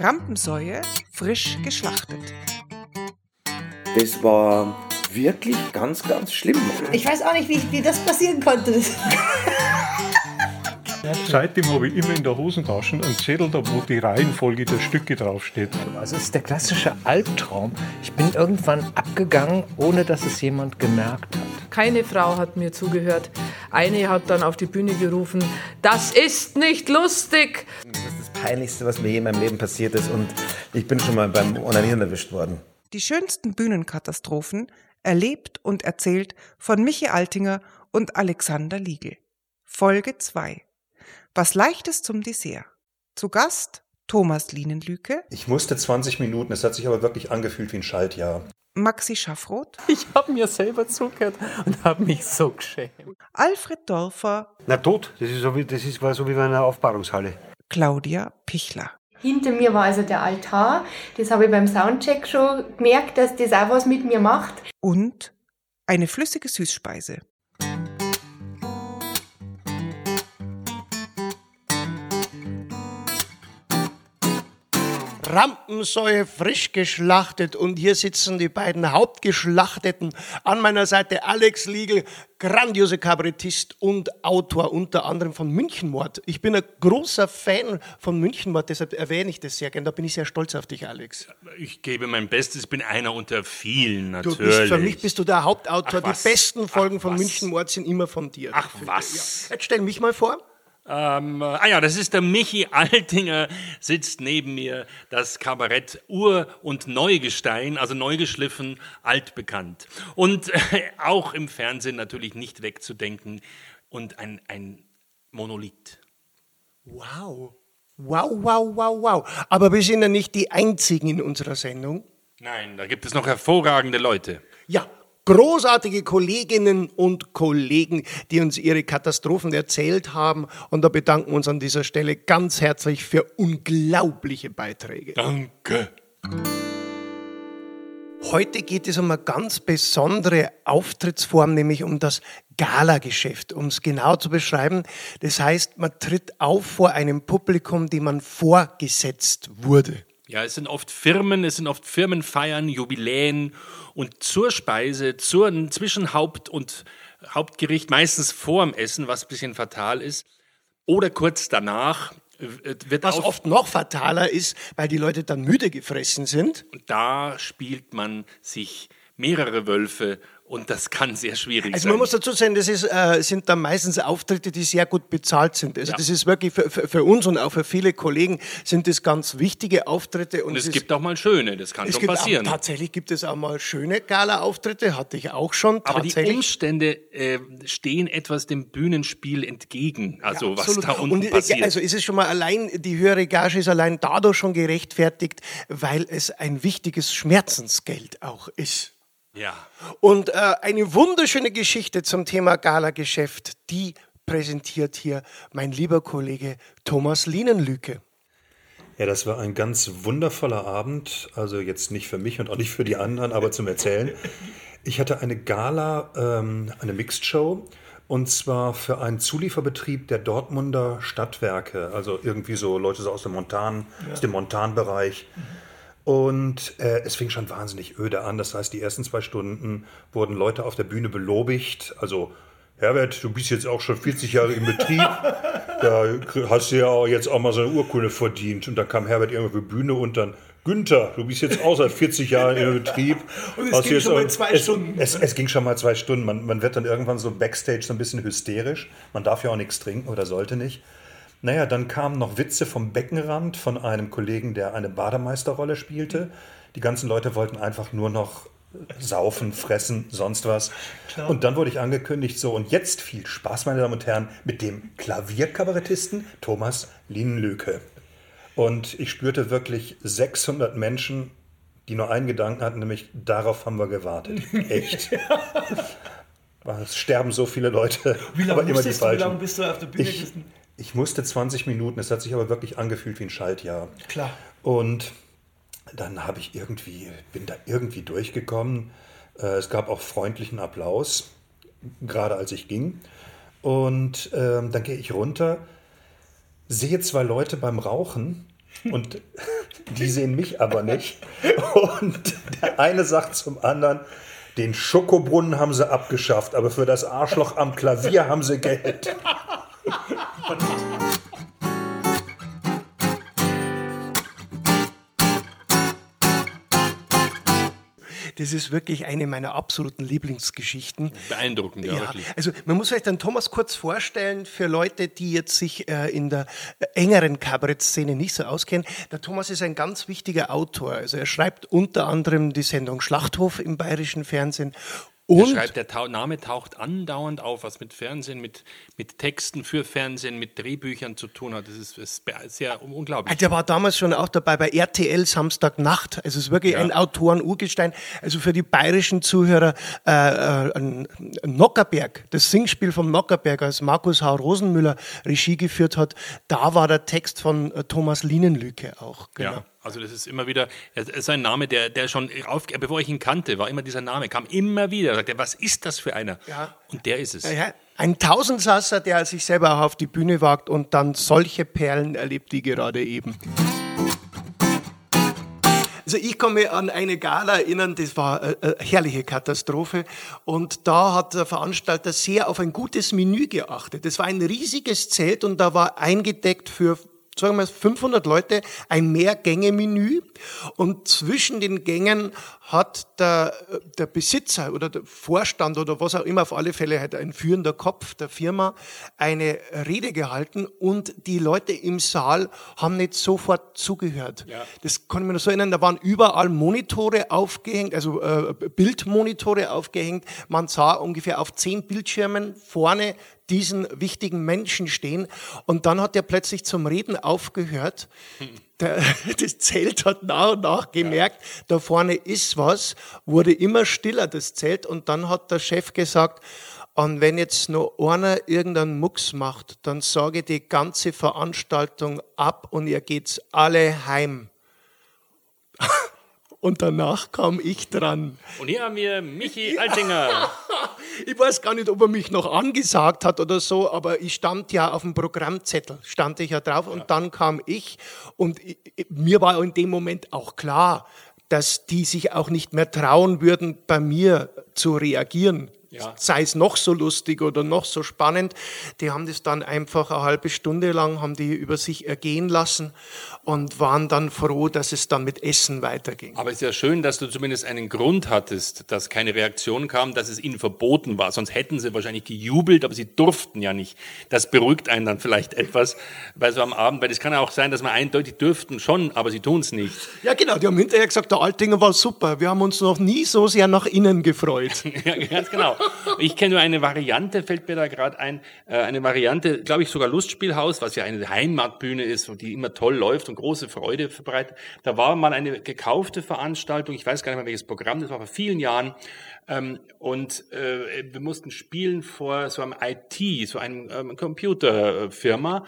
Rampensäue frisch geschlachtet. Das war wirklich ganz, ganz schlimm. Ich weiß auch nicht, wie, wie das passieren konnte. Seitdem habe ich immer in der Hosentasche einen Zettel, da wo die Reihenfolge der Stücke draufsteht. Also es ist der klassische Albtraum. Ich bin irgendwann abgegangen, ohne dass es jemand gemerkt hat. Keine Frau hat mir zugehört. Eine hat dann auf die Bühne gerufen, das ist nicht lustig. Das ist das Peinlichste, was mir je in meinem Leben passiert ist. Und ich bin schon mal beim Onanieren erwischt worden. Die schönsten Bühnenkatastrophen erlebt und erzählt von Michi Altinger und Alexander Liegel. Folge 2. Was Leichtes zum Dessert. Zu Gast Thomas Lienenlüke, Ich musste 20 Minuten, es hat sich aber wirklich angefühlt wie ein Schaltjahr. Maxi Schaffroth, Ich habe mir selber zugehört und habe mich so geschämt. Alfred Dorfer, Na tot, das ist so wie, das ist, war so wie bei einer Aufbahrungshalle. Claudia Pichler. Hinter mir war also der Altar. Das habe ich beim Soundcheck schon gemerkt, dass das auch was mit mir macht. und eine flüssige Süßspeise. Rampensäue frisch geschlachtet und hier sitzen die beiden Hauptgeschlachteten. An meiner Seite Alex Liegel, grandiose Kabarettist und Autor unter anderem von Münchenmord. Ich bin ein großer Fan von Münchenmord, deshalb erwähne ich das sehr gern. Da bin ich sehr stolz auf dich, Alex. Ich gebe mein Bestes, bin einer unter vielen Du natürlich. bist, für mich bist du der Hauptautor. Ach, die besten Folgen Ach, von was? Münchenmord sind immer von dir. Ach was. Jetzt stell mich mal vor. Ähm, äh, ah ja, das ist der Michi Altinger, sitzt neben mir. Das Kabarett Ur- und Neugestein, also neu geschliffen, altbekannt. Und äh, auch im Fernsehen natürlich nicht wegzudenken. Und ein, ein Monolith. Wow. Wow, wow, wow, wow. Aber wir sind ja nicht die Einzigen in unserer Sendung. Nein, da gibt es noch hervorragende Leute. Ja, großartige Kolleginnen und Kollegen, die uns ihre Katastrophen erzählt haben. Und da bedanken wir uns an dieser Stelle ganz herzlich für unglaubliche Beiträge. Danke. Heute geht es um eine ganz besondere Auftrittsform, nämlich um das Galageschäft. Um es genau zu beschreiben, das heißt, man tritt auf vor einem Publikum, dem man vorgesetzt wurde. Ja, es sind oft Firmen, es sind oft Firmenfeiern, Jubiläen und zur Speise, zur, zwischen Haupt- und Hauptgericht, meistens vorm Essen, was ein bisschen fatal ist, oder kurz danach äh, wird Was oft noch fataler ist, weil die Leute dann müde gefressen sind. da spielt man sich mehrere Wölfe und das kann sehr schwierig Also sein. man muss dazu sagen, das ist, äh, sind dann meistens Auftritte, die sehr gut bezahlt sind. Also Ja. das ist wirklich für, für, für uns und auch für viele Kollegen sind das ganz wichtige Auftritte. Und, und es ist- gibt auch mal schöne, das kann es schon gibt passieren. Auch, tatsächlich gibt es auch mal schöne Gala-Auftritte, hatte ich auch schon. Aber die. Umstände äh, stehen etwas dem Bühnenspiel entgegen, also was Absolut. da unten und, äh, passiert. Also ist es schon mal allein, die höhere Gage ist allein dadurch schon gerechtfertigt, weil es ein wichtiges Schmerzensgeld auch ist. Ja. Und äh, eine wunderschöne Geschichte zum Thema Galageschäft, die präsentiert hier mein lieber Kollege Thomas Lienenlüke. Ja, das war ein ganz wundervoller Abend. Also jetzt nicht für mich und auch nicht für die anderen, aber zum Erzählen. Ich hatte eine Gala, ähm, eine Mixed Show. Und zwar für einen Zulieferbetrieb der Dortmunder Stadtwerke. Also irgendwie so Leute so aus dem Montan, aus dem Montanbereich. Und äh, es fing schon wahnsinnig öde an. Das heißt, die ersten zwei Stunden wurden Leute auf der Bühne belobigt. Also, Herbert, du bist jetzt auch schon 40 Jahre im Betrieb. Da hast du ja auch jetzt auch mal so eine Urkunde verdient. Und dann kam Herbert irgendwo auf die Bühne und dann, Günther, du bist jetzt auch seit 40 Jahren im Betrieb. Und es ging schon mal zwei es, Stunden. Es, es ging schon mal zwei Stunden. Man, man wird dann irgendwann so backstage so ein bisschen hysterisch. Man darf ja auch nichts trinken oder sollte nicht. Naja, dann kamen noch Witze vom Beckenrand von einem Kollegen, der eine Bademeisterrolle spielte. Die ganzen Leute wollten einfach nur noch saufen, fressen, sonst was. Und dann wurde ich angekündigt, so und jetzt viel Spaß, meine Damen und Herren, mit dem Klavierkabarettisten Thomas Lienenlöke. Und ich spürte wirklich 600 Menschen, die nur einen Gedanken hatten, nämlich darauf haben wir gewartet. Echt. Es sterben so viele Leute, Wie lange aber immer die du, wie lange bist du auf der Bühne Ich? Ich musste 20 Minuten, es hat sich aber wirklich angefühlt wie ein Schaltjahr. Klar. Und dann habe ich irgendwie, bin da irgendwie durchgekommen. Äh, Es gab auch freundlichen Applaus, gerade als ich ging. Und ähm, dann gehe ich runter, sehe zwei Leute beim Rauchen und Die sehen mich aber nicht. Und der eine sagt zum anderen, den Schokobrunnen haben sie abgeschafft, aber für das Arschloch am Klavier haben sie Geld. Das ist wirklich eine meiner absoluten Lieblingsgeschichten. Beeindruckend, ja, Ja, wirklich. also man muss vielleicht den Thomas kurz vorstellen für Leute, die jetzt sich äh, in der äh, engeren Kabarettszene nicht so auskennen. Der Thomas ist ein ganz wichtiger Autor. Also er schreibt unter anderem die Sendung Schlachthof im bayerischen Fernsehen. Er Und schreibt, der Tau Name taucht andauernd auf, was mit Fernsehen, mit, mit Texten für Fernsehen, mit Drehbüchern zu tun hat. Das ist, ist sehr unglaublich. der war damals schon auch dabei bei RTL Samstagnacht. Also es ist wirklich Ja. ein Autoren-Urgestein. Also für die bayerischen Zuhörer äh, äh, Nockerberg, das Singspiel vom Nockerberg, als Markus H. Rosenmüller Regie geführt hat, da war der Text von äh, Thomas Lienenlücke auch. Genau. Ja, also das ist immer wieder, es ist ein Name, der, der schon auf, bevor ich ihn kannte, war immer dieser Name, kam immer wieder. Sagt er, was ist das für einer? Ja. Und der ist es. Ja. Ein Tausendsasser, der sich selber auch auf die Bühne wagt und dann solche Perlen erlebt wie gerade eben. Also ich kann mich an eine Gala erinnern, das war eine herrliche Katastrophe. Und da hat der Veranstalter sehr auf ein gutes Menü geachtet. Das war ein riesiges Zelt und da war eingedeckt für sagen wir mal 500 Leute ein Mehrgänge-Menü und zwischen den Gängen hat der, der Besitzer oder der Vorstand oder was auch immer, auf alle Fälle halt ein führender Kopf der Firma, eine Rede gehalten und die Leute im Saal haben nicht sofort zugehört. Das kann ich mir noch so erinnern, da waren überall Monitore aufgehängt, also äh, Bildmonitore aufgehängt. Man sah ungefähr auf zehn Bildschirmen vorne diesen wichtigen Menschen stehen. Und dann hat er plötzlich zum Reden aufgehört. Der, das Zelt hat nach und nach gemerkt, da vorne ist was, wurde immer stiller, das Zelt. Und dann hat der Chef gesagt, und wenn jetzt noch einer irgendeinen Mucks macht, dann sage die ganze Veranstaltung ab und ihr geht's alle heim. Und danach kam ich dran. Und hier haben wir Michi Altinger. Ich weiß gar nicht, ob er mich noch angesagt hat oder so, aber ich stand ja auf dem Programmzettel, stand ich ja drauf und dann kam ich und ich- mir war in dem Moment auch klar, dass die sich auch nicht mehr trauen würden, bei mir zu reagieren. Ja. Sei es noch so lustig oder noch so spannend. Die haben das dann einfach eine halbe Stunde lang, haben die über sich ergehen lassen und waren dann froh, dass es dann mit Essen weiterging. Aber es ist ja schön, dass du zumindest einen Grund hattest, dass keine Reaktion kam, dass es ihnen verboten war. Sonst hätten sie wahrscheinlich gejubelt, aber sie durften ja nicht. Das beruhigt einen dann vielleicht etwas, weil so am Abend, weil es kann ja auch sein, dass man eindeutig dürften schon, aber sie tun es nicht. Ja, genau, die haben hinterher gesagt, der Altinger war super. Wir haben uns noch nie so sehr nach innen gefreut. Ja, ganz genau. Ich kenne nur eine Variante, fällt mir da gerade ein, äh, eine Variante, glaube ich sogar Lustspielhaus, was ja eine Heimatbühne ist und die immer toll läuft und große Freude verbreitet. Da war mal eine gekaufte Veranstaltung, ich weiß gar nicht mehr welches Programm, das war vor vielen Jahren. Ähm, und äh, wir mussten spielen vor so einem IT, so einem ähm, Computerfirma,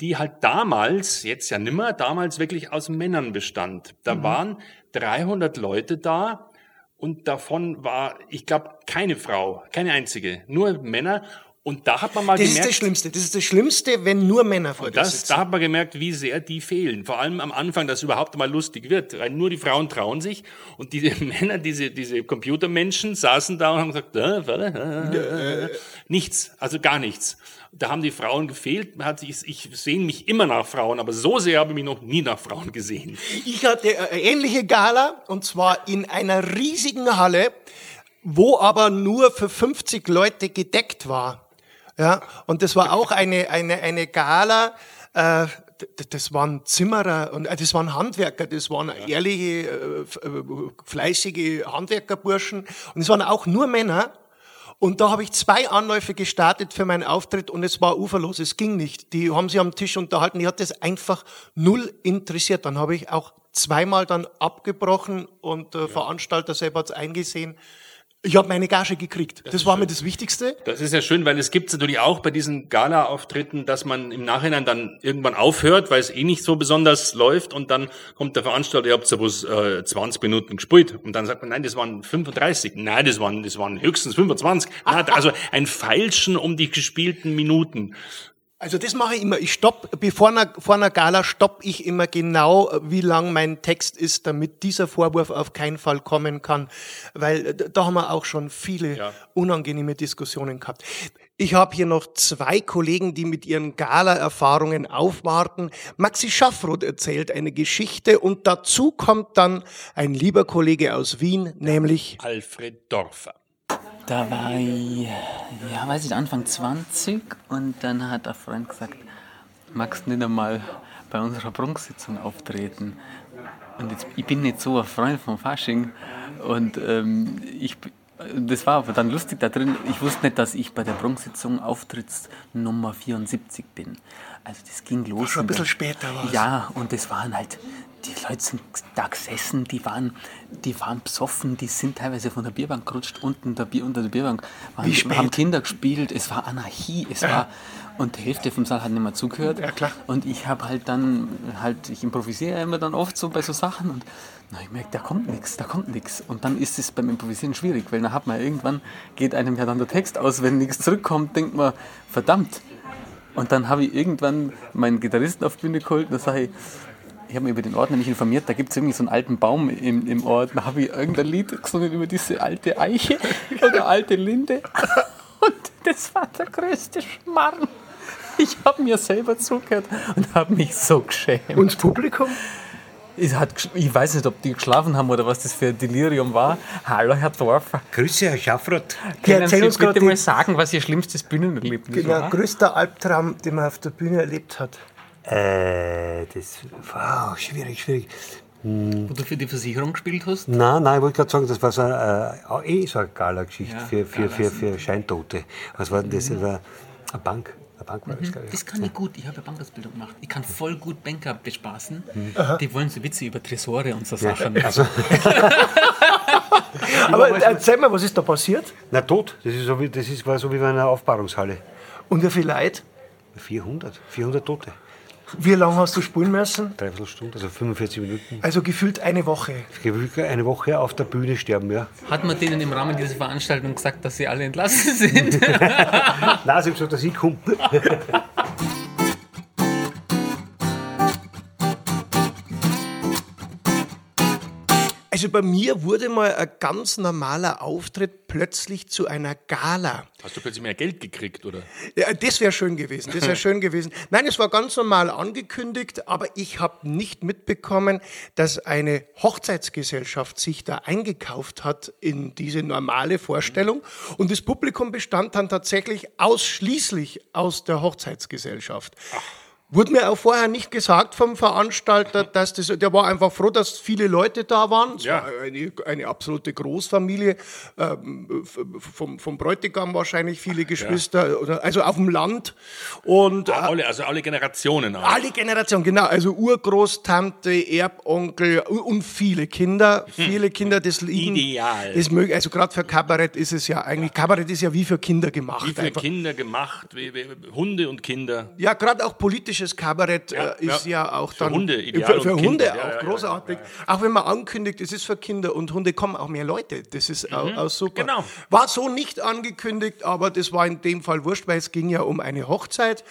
die halt damals, jetzt ja nimmer, damals wirklich aus Männern bestand. Da Mhm. waren 300 Leute da und davon war, ich glaube, keine Frau, keine einzige, nur Männer. Und da hat man mal Das ist gemerkt, das Schlimmste. Das ist das Schlimmste, wenn nur Männer vor dir das, sitzen. da hat man gemerkt, wie sehr die fehlen. Vor allem am Anfang, dass es überhaupt mal lustig wird. Weil nur die Frauen trauen sich. Und diese Männer, diese, diese Computermenschen saßen da und haben gesagt, äh, warte, äh, äh, nichts, also gar nichts. Da haben die Frauen gefehlt. Hat sich, ich sehe mich immer nach Frauen, aber so sehr habe ich mich noch nie nach Frauen gesehen. Ich hatte eine ähnliche Gala und zwar in einer riesigen Halle, wo aber nur für 50 Leute gedeckt war. Ja, und das war auch eine, eine, eine Gala, äh, das waren Zimmerer und äh, das waren Handwerker, das waren ehrliche, äh, äh, fleißige Handwerkerburschen und es waren auch nur Männer. Und da habe ich zwei Anläufe gestartet für meinen Auftritt und es war uferlos, es ging nicht. Die haben sich am Tisch unterhalten, die hat das einfach null interessiert. Dann habe ich auch zweimal dann abgebrochen und der Veranstalter selber hat es eingesehen. Ich habe meine Gage gekriegt. Das, war mir das Wichtigste. Das ist ja schön, weil es gibt natürlich auch bei diesen Gala-Auftritten, dass man im Nachhinein dann irgendwann aufhört, weil es eh nicht so besonders läuft und dann kommt der Veranstalter, ihr habt ja bloß äh, 20 Minuten gespielt und dann sagt man, nein, das waren 35. Nein, das waren, das waren höchstens 25. Na, also ein Feilschen um die gespielten Minuten. Also das mache ich immer. Ich stopp, bevor einer, vor einer Gala stopp ich immer genau, wie lang mein Text ist, damit dieser Vorwurf auf keinen Fall kommen kann. Weil äh, da haben wir auch schon viele unangenehme Diskussionen gehabt. Ich habe hier noch zwei Kollegen, die mit ihren Gala-Erfahrungen aufwarten. Maxi Schaffroth erzählt eine Geschichte und dazu kommt dann ein lieber Kollege aus Wien, nämlich Alfred Dorfer. Da war ich, ja, weiß ich, Anfang 20 und dann hat ein Freund gesagt, magst du nicht einmal bei unserer Prunksitzung auftreten? Und jetzt, ich bin nicht so ein Freund von Fasching und ähm, ich, das war aber dann lustig da drin. Ich wusste nicht, dass ich bei der Prunksitzung Auftrittsnummer 74 bin. Also das ging los. schon ein bisschen später war's. Ja, und das waren halt, die Leute sind da gesessen, die waren, die waren besoffen, die sind teilweise von der Bierbank gerutscht, unten der Bier, unter der Bierbank, waren, Wie spät? haben Kinder gespielt, es war Anarchie, es Ja. war, und die Hälfte vom Saal hat nicht mehr zugehört. Ja, klar. Und ich habe halt dann, halt, ich improvisiere ja immer dann oft so bei so Sachen und na, ich merke, da kommt nichts, da kommt nichts. Und dann ist es beim Improvisieren schwierig, weil dann hat man irgendwann, geht einem ja dann der Text aus, wenn nichts zurückkommt, denkt man, verdammt. Und dann habe ich irgendwann meinen Gitarristen auf die Bühne geholt und da sage ich, ich habe mich über den Ort nämlich informiert, da gibt es irgendwie so einen alten Baum im, im Ort. Da habe ich irgendein Lied gesungen über diese alte Eiche oder alte Linde. Und das war der größte Schmarrn. Ich habe mir selber zugehört und habe mich so geschämt. Und das Publikum? Ich, hat, ich weiß nicht, ob die geschlafen haben oder was das für ein Delirium war. Hallo, Herr Dorfer. Grüße, Herr Schaffroth. Können erzähl Sie uns bitte mal sagen, was Ihr schlimmstes Bühnenerlebnis Genau, war? größter Albtraum, den man auf der Bühne erlebt hat. Äh, das war schwierig, schwierig. Wo du für die Versicherung gespielt hast? Nein, nein, ich wollte gerade sagen, das war so eine, äh, eh so eine Gala-Geschichte Ja, für, für, für, für Scheintote. Was war denn das? Das war eine Bank. Eine Bank war das, Mhm. Das kann ich gut. Ich habe ja Bankausbildung gemacht. Ich kann voll gut Banker bespaßen. Aha. Die wollen so Witze über Tresore und so Ja, Sachen. also- Aber erzähl mal, was ist da passiert? Na, tot. Das, ist so wie, das ist, war so wie bei einer Aufbahrungshalle. Und wie viel Leute? 400. 400 Tote. Wie lange hast du spielen müssen? Dreiviertel Stunde, also 45 Minuten. Also gefühlt eine Woche. Eine Woche auf der Bühne sterben, ja. Hat man denen im Rahmen dieser Veranstaltung gesagt, dass sie alle entlassen sind? Nein, sie haben gesagt, dass ich komme. Also bei mir wurde mal ein ganz normaler Auftritt plötzlich zu einer Gala. Hast du plötzlich mehr Geld gekriegt, oder? Ja, das wäre schön gewesen. Das wäre schön gewesen. Nein, es war ganz normal angekündigt, aber ich habe nicht mitbekommen, dass eine Hochzeitsgesellschaft sich da eingekauft hat in diese normale Vorstellung. Und das Publikum bestand dann tatsächlich ausschließlich aus der Hochzeitsgesellschaft. Wurde mir auch vorher nicht gesagt vom Veranstalter, dass das, der war einfach froh, dass viele Leute da waren. Es Ja. war eine, eine absolute Großfamilie, ähm, vom, vom Bräutigam wahrscheinlich viele Geschwister, oder, also auf dem Land. Und äh, Alle, also alle Generationen. auch. alle Generationen, genau, also Urgroßtante, Erbonkel und viele Kinder, viele Kinder, das liegen. Hm. Ideal. Das mögen, also gerade für Kabarett ist es ja eigentlich, Kabarett ist ja wie für Kinder gemacht. Wie für einfach. Kinder gemacht, wie, wie, Hunde und Kinder. Ja, gerade auch politisches Kabarett Ja, äh, ist ja, ja. auch Für dann Hunde ideal für, für und Hunde Kinder, auch großartig. Auch wenn man ankündigt, es ist für Kinder und Hunde kommen auch mehr Leute. Das ist auch, Mhm, auch super. genau. War so nicht angekündigt, aber das war in dem Fall wurscht, weil es ging ja um eine Hochzeit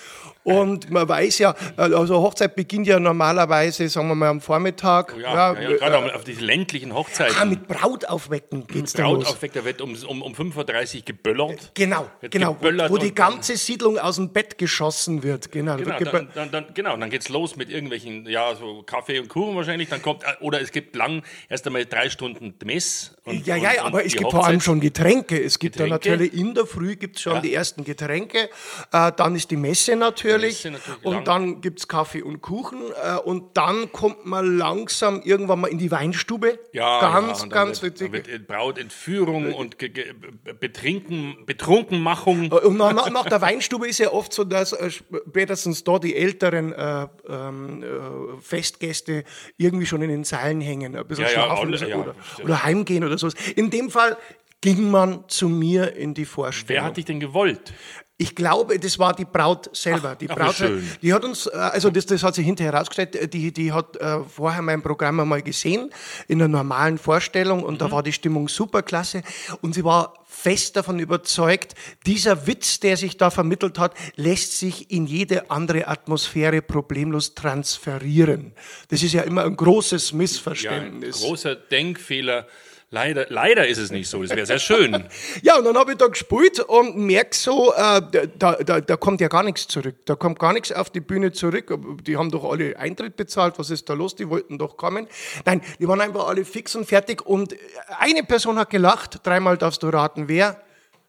und man weiß ja, äh, also Hochzeit beginnt ja normalerweise, sagen wir mal am Vormittag. Oh ja, äh, gerade auf diese ländlichen Hochzeiten. ah, mit Braut aufwecken geht's dann Braut los. aufweckt, da wird um, um, um 5.30 Uhr geböllert. Genau, genau, geböllert wo die ganze Siedlung aus dem Bett geschossen wird. Genau, Genau, Da dann, dann, genau, dann geht's los mit irgendwelchen, ja, so Kaffee und Kuchen wahrscheinlich. Dann kommt, äh, oder es gibt lang erst einmal drei Stunden Mess. Und, ja, und, ja, und aber es die gibt vor allem Hochzeit. schon Getränke. Es gibt Getränke. natürlich in der Früh gibt's schon Ja. die ersten Getränke. Äh, dann ist die Messe natürlich. Messe natürlich und lang. dann gibt's Kaffee und Kuchen. Äh, und dann kommt man langsam irgendwann mal in die Weinstube. Ja, ganz, ja, und ganz wird, witzig. wird Brautentführung und ge, ge, Betrinken, Betrunkenmachung. Und nach, nach- nach der Weinstube ist ja oft so, dass äh, spätestens da die älteren äh, ähm, äh, Festgäste irgendwie schon in den Seilen hängen, ein bisschen Ja, ja, schlafen alle, ja, oder, stimmt. oder heimgehen oder sowas. In dem Fall ging man zu mir in die Vorstellung. Wer hat dich denn gewollt? Ich glaube, das war die Braut selber. die ach, wie Braut, die hat uns, äh, also das, das hat sich hinterher herausgestellt, äh, die, die hat äh, vorher mein Programm einmal gesehen, in einer normalen Vorstellung und Mhm. da war die Stimmung superklasse und sie war fest davon überzeugt, dieser Witz, der sich da vermittelt hat, lässt sich in jede andere Atmosphäre problemlos transferieren. Das ist ja immer ein großes Ja, ein Missverständnis. großer Denkfehler. Leider, leider ist es nicht so. Das wäre sehr schön. Ja, und dann habe ich da gespielt und merke so, äh, da, da, da kommt ja gar nichts zurück. Da kommt gar nichts auf die Bühne zurück. Die haben doch alle Eintritt bezahlt. Was ist da los? Die wollten doch kommen. Nein, die waren einfach alle fix und fertig. Und eine Person hat gelacht. Dreimal darfst du raten, wer?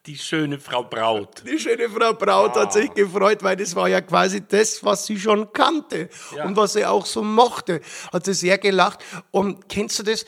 Die schöne Frau Braut. Die schöne Frau Braut hat sich gefreut, weil das war ja quasi das, was sie schon kannte und was sie auch so mochte. Hat sie sehr gelacht. Und kennst du das?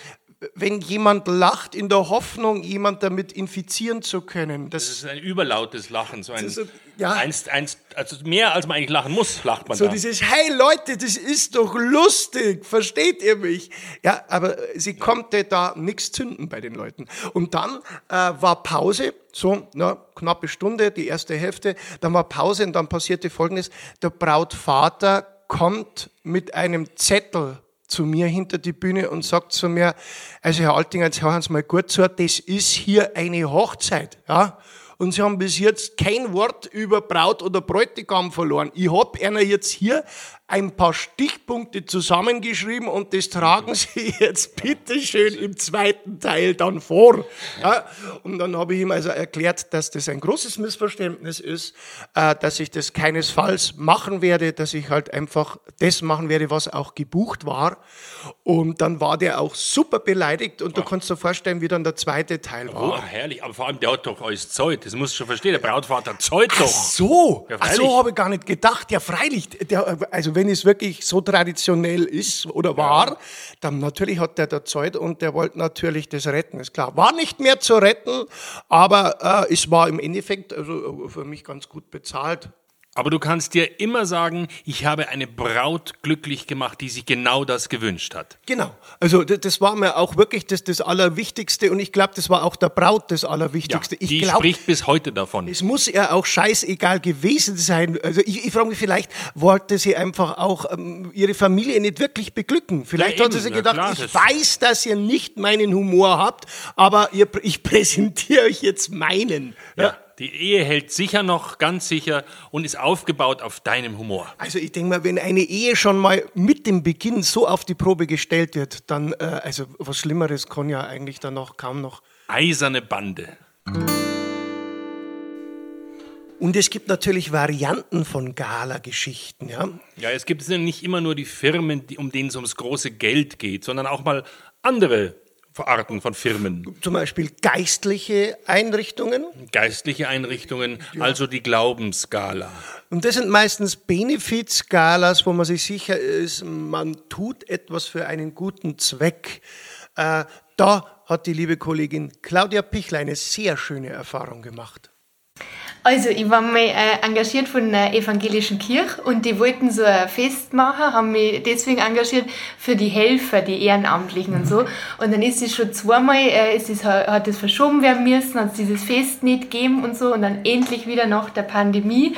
Wenn jemand lacht in der Hoffnung, jemand damit infizieren zu können. Das Das, ist ein überlautes Lachen. So ein, ist- ja. eins, eins, also mehr als man eigentlich lachen muss, lacht man so da. dieses, hey Leute, das ist doch lustig, versteht ihr mich? Ja, aber sie konnte da nichts zünden bei den Leuten. Und dann äh, war Pause, so na, knappe Stunde, die erste Hälfte, dann war Pause und dann passierte Folgendes, der Brautvater kommt mit einem Zettel zu mir hinter die Bühne und sagt zu mir, also Herr Altinger, jetzt hören Sie mal gut zu, das ist hier eine Hochzeit, ja. Und sie haben bis jetzt kein Wort über Braut oder Bräutigam verloren. Ich hab einer jetzt hier ein paar Stichpunkte zusammengeschrieben und das tragen Sie jetzt bitte schön im zweiten Teil dann vor. Ja, und dann habe ich ihm also erklärt, dass das ein großes Missverständnis ist, äh, dass ich das keinesfalls machen werde, dass ich halt einfach das machen werde, was auch gebucht war. Und dann war der auch super beleidigt und du kannst dir vorstellen, wie dann der zweite Teil Oh, war. herrlich. Aber vor allem, der hat doch alles Zeug. Das musst du schon verstehen. Der Brautvater zeugt doch. Ach so, Ja, Ach so habe ich gar nicht gedacht. Ja, freilich. Der, also wenn es wirklich so traditionell ist oder war, dann natürlich hat der da Zeit und der wollte natürlich das retten, ist klar. War nicht mehr zu retten, aber äh, es war im Endeffekt also äh, für mich ganz gut bezahlt. Aber du kannst dir immer sagen, ich habe eine Braut glücklich gemacht, die sich genau das gewünscht hat. Genau. Also das, war mir auch wirklich das, das Allerwichtigste und ich glaube, das war auch der Braut das Allerwichtigste. ich die glaube, spricht bis heute davon. Es muss ja auch scheißegal gewesen sein. Also ich, ich frage mich, vielleicht wollte sie einfach auch ähm, ihre Familie nicht wirklich beglücken. Vielleicht Ja, hat sie sich ja, gedacht, klar, ich das- weiß, dass ihr nicht meinen Humor habt, aber ihr, ich präsentiere euch jetzt meinen. Ja. Die Ehe hält sicher noch, ganz sicher, und ist aufgebaut auf deinem Humor. Also ich denke mal, wenn eine Ehe schon mal mit dem Beginn so auf die Probe gestellt wird, dann, äh, also was Schlimmeres kann ja eigentlich dann noch kaum noch. Eiserne Bande. Und es gibt natürlich Varianten von Gala-Geschichten, ja. Ja, es gibt nicht immer nur die Firmen, um denen es ums große Geld geht, sondern auch mal andere Arten von Firmen. Zum Beispiel geistliche Einrichtungen. Geistliche Einrichtungen, also die Glaubensgala. Und das sind meistens Benefit-Skalas, wo man sich sicher ist, man tut etwas für einen guten Zweck. Äh, da hat die liebe Kollegin Claudia Pichler eine sehr schöne Erfahrung gemacht. Also, ich war mal äh, engagiert von der evangelischen Kirche und die wollten so ein Fest machen, haben mich deswegen engagiert für die Helfer, die Ehrenamtlichen und so. Und dann ist es schon zweimal, äh, es ist, hat es verschoben werden müssen, hat es dieses Fest nicht gegeben und so und dann endlich wieder nach der Pandemie.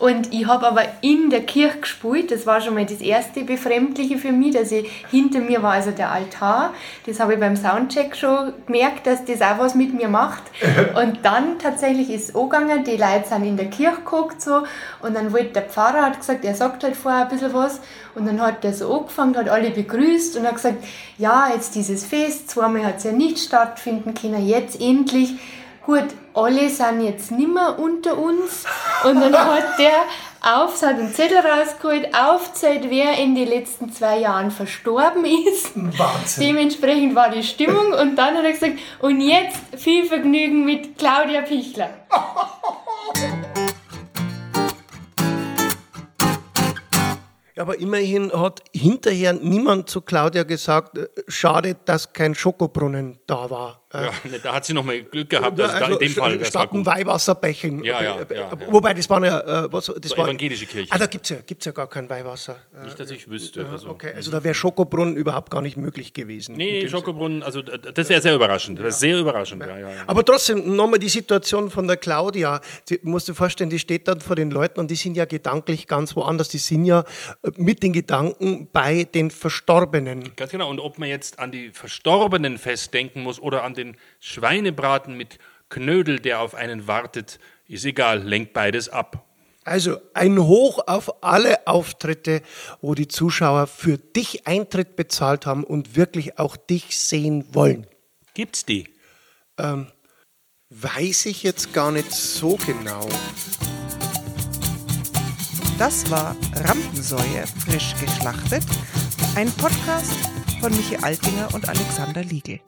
Und ich habe aber in der Kirche gespielt. Das war schon mal das erste Befremdliche für mich, dass ich hinter mir war also der Altar. Das habe ich beim Soundcheck schon gemerkt, dass das auch was mit mir macht. Und dann tatsächlich ist es angegangen, die Leute sind in der Kirche geguckt so und dann wollte der Pfarrer, hat gesagt, er sagt halt vorher ein bisschen was und dann hat er so angefangen, hat alle begrüßt und hat gesagt, ja, jetzt dieses Fest, zweimal hat es ja nicht stattfinden können, jetzt endlich gut, alle sind jetzt nimmer unter uns. Und dann hat der auf, hat einen Zettel rausgeholt, aufzählt, wer in den letzten zwei Jahren verstorben ist. Wahnsinn. Dementsprechend war die Stimmung und dann hat er gesagt, und jetzt viel Vergnügen mit Claudia Pichler. Aber immerhin hat hinterher niemand zu Claudia gesagt, äh, schade, dass kein Schokobrunnen da war. Ja, ne, da hat sie noch mal Glück gehabt. Also, da in dem Fall, das war gut. Weihwasserbächen. Ja, ja, Äh, ja, ja. Wobei, das waren ja, äh, was, das So war, evangelische Kirche. Ah, da gibt es ja, gibt's ja gar kein Weihwasser. Äh, Nicht, dass ich wüsste. Also, okay, also da wäre Schokobrunnen überhaupt gar nicht möglich gewesen. Nee, Schokobrunnen, also äh, das wäre sehr überraschend. Das sehr überraschend. Aber trotzdem, nochmal die Situation von der Claudia. Die, musst du vorstellen, die steht dann vor den Leuten und die sind ja gedanklich ganz woanders. Die sind ja äh, mit den Gedanken bei den Verstorbenen. Ganz genau. Und ob man jetzt an die Verstorbenen festdenken muss oder an den Schweinebraten mit Knödel, der auf einen wartet, ist egal, lenkt beides ab. Also ein Hoch auf alle Auftritte, wo die Zuschauer für dich Eintritt bezahlt haben und wirklich auch dich sehen wollen. Gibt's die? Ähm, weiß ich jetzt gar nicht so genau. Das war Rampensäue frisch geschlachtet, ein Podcast von Michi Altinger und Alexander Liegel.